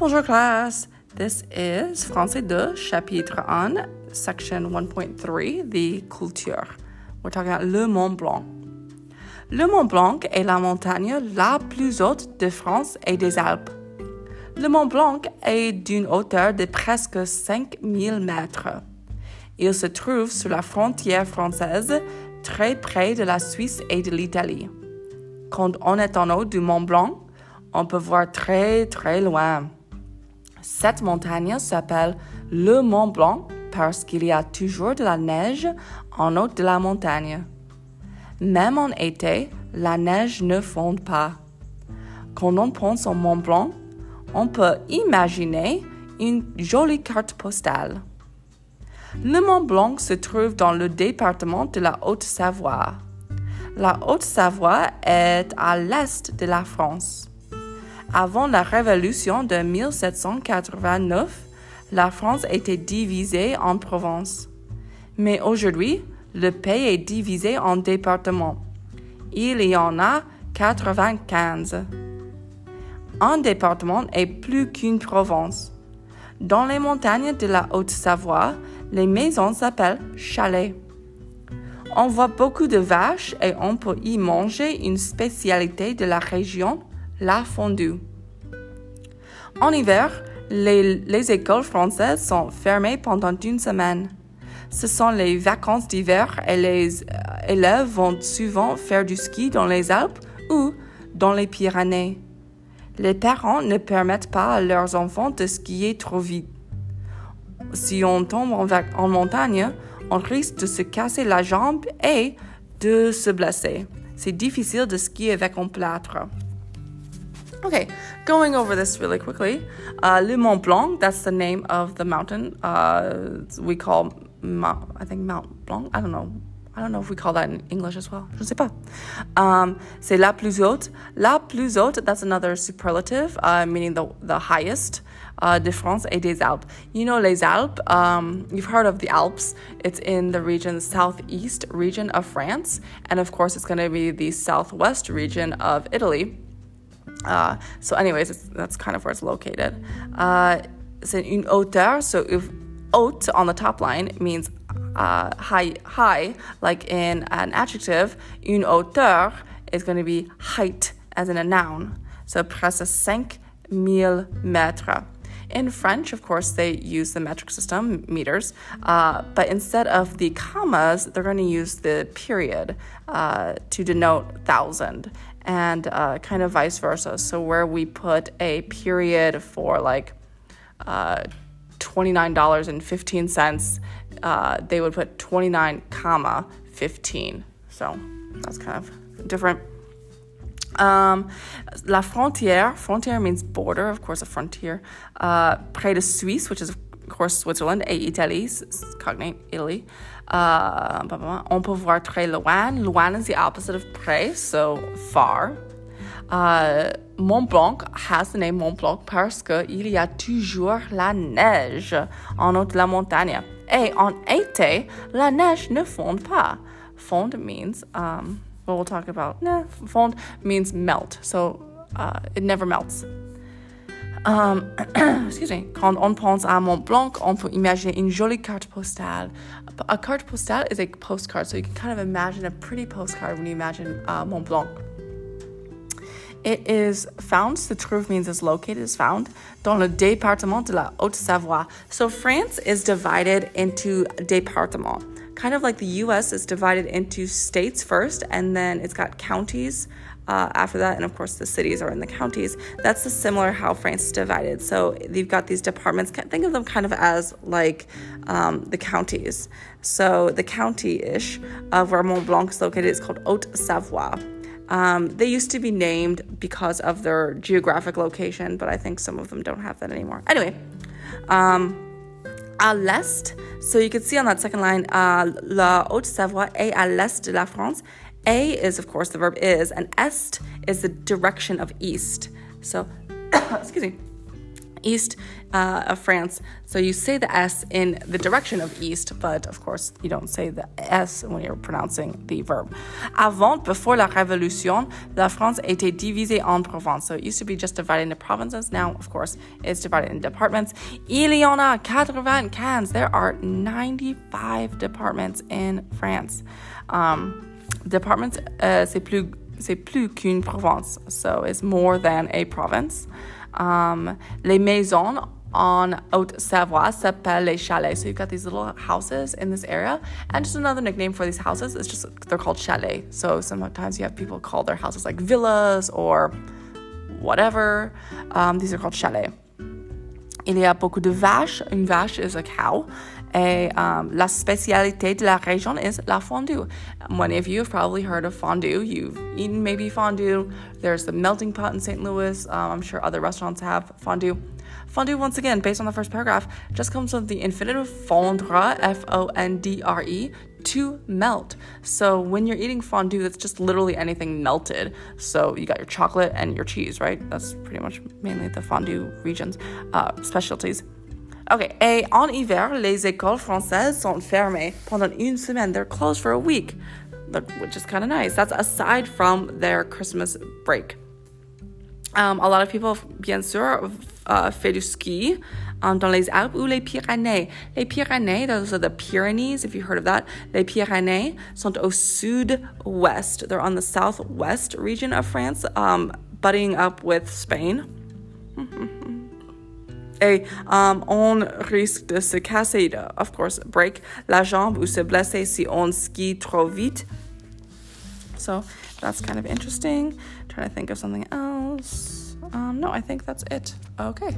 Bonjour class. This is Français 2, chapitre 1, section 1.3, the culture. We're talking about Le Mont Blanc. Le Mont Blanc est la montagne la plus haute de France et des Alpes. Le Mont Blanc est d'une hauteur de presque 5000 mètres. Il se trouve sur la frontière française, très près de la Suisse et de l'Italie. Quand on est en haut du Mont Blanc, on peut voir très très loin. Cette montagne s'appelle le Mont Blanc parce qu'il y a toujours de la neige en haut de la montagne. Même en été, la neige ne fond pas. Quand on pense au Mont Blanc, on peut imaginer une jolie carte postale. Le Mont Blanc se trouve dans le département de la Haute-Savoie. La Haute-Savoie est à l'est de la France. Avant la Révolution de 1789, la France était divisée en provinces. Mais aujourd'hui, le pays est divisé en départements. Il y en a 95. Un département est plus qu'une province. Dans les montagnes de la Haute-Savoie, les maisons s'appellent chalets. On voit beaucoup de vaches et on peut y manger une spécialité de la région, la fondue. En hiver, les, les, écoles françaises sont fermées pendant une semaine. Ce sont les vacances d'hiver et les élèves vont souvent faire du ski dans les Alpes ou dans les Pyrénées. Les parents ne permettent pas à leurs enfants de skier trop vite. Si on tombe en, en montagne, on risque de se casser la jambe et de se blesser. C'est difficile de skier avec un plâtre. Okay, going over this really quickly. Uh, Le Mont Blanc, that's the name of the mountain uh, we call, Mount, I think Mount Blanc. I don't know. I don't know if we call that in English as well. Je ne sais pas. Um, c'est la plus haute. La plus haute, that's another superlative, uh, meaning the, the highest. Uh, de France et des Alpes. You know les Alpes, um, you've heard of the Alps. It's in the region, southeast region of France. And of course, it's going to be the southwest region of Italy. Uh, so, anyways, that's kind of where it's located. Uh, c'est une hauteur. So, if haute on the top line means uh, high, high, like in an adjective, une hauteur is going to be height as in a noun. So, presque 5000 mètres. In French, of course, they use the metric system, meters, uh, but instead of the commas, they're going to use the period uh, to denote thousand and uh, kind of vice versa. So where we put a period for like uh, $29.15, uh, they would put 29 comma 15. So that's kind of different. Um, la frontière, frontière means border, of course, a frontier. Uh, près de Suisse, which is of course Switzerland, et Italie, cognate Italy. Uh, on peut voir très loin. Loin is the opposite of près, so far. Uh, Mont Blanc has the name Mont Blanc parce qu'il y a toujours la neige en haut de la montagne. Et en été, la neige ne fond pas. Fond means, um, what we'll talk about, nah, fond means melt, so uh, it never melts. Um, excuse me. Quand on pense à Mont Blanc, on peut imaginer une jolie carte postale. A carte postale is a postcard, so you can kind of imagine a pretty postcard when you imagine uh, Mont Blanc. It is found, the trouve means it's located, is found, dans le département de la Haute-Savoie. So France is divided into départements. Kind of like the US is divided into states first, and then it's got counties uh, after that, and of course the cities are in the counties. That's the similar how France is divided. So you've got these departments. Think of them kind of as like um, the counties. So the county-ish of where Mont Blanc is located is called Haute Savoie. Um, they used to be named because of their geographic location, but I think some of them don't have that anymore. Anyway, um, à l'est, so you can see on that second line, uh, la Haute-Savoie est à l'est de la France. A is, of course, the verb is, and est is the direction of east. So, excuse me. East uh, of France. So you say the S in the direction of east, but of course you don't say the S when you're pronouncing the verb. Avant, before la Révolution, la France était divisée en provinces. So it used to be just divided into provinces. Now, of course, it's divided into departments. Il y en a 95. There are 95 departments in France. Um, departments, uh, c'est plus c'est plus qu'une province, so it's more than a province. Um, les maisons on Haute-Savoie s'appellent les chalets. So you've got these little houses in this area. And just another nickname for these houses is just, they're called chalets. So sometimes you have people call their houses like villas or whatever. Um, these are called chalets. Il y a beaucoup de vaches. Une vache is a cow. Et um, la spécialité de la région is la fondue. Many of you have probably heard of fondue. You've eaten maybe fondue. There's the melting pot in St. Louis. Um, I'm sure other restaurants have fondue. Fondue, once again, based on the first paragraph, just comes with the infinitive fondre, F O N D R E, to melt. So when you're eating fondue, that's just literally anything melted. So you got your chocolate and your cheese, right? That's pretty much mainly the fondue region's uh, specialties. Okay, et en hiver, les écoles françaises sont fermées pendant une semaine. They're closed for a week, which is kind of nice. That's aside from their Christmas break. Um, a lot of people, bien sûr, uh, fait du ski um, dans les Alpes ou les Pyrénées. Les Pyrénées, those are the Pyrenees, if you heard of that. Les Pyrénées sont au sud-ouest. They're on the southwest region of France, um, butting up with Spain. et um, on risque de se casser, de, of course, break la jambe ou se blesser si on skie trop vite. So that's kind of interesting. trying to think of something else. Um, no, I think that's it. Okay.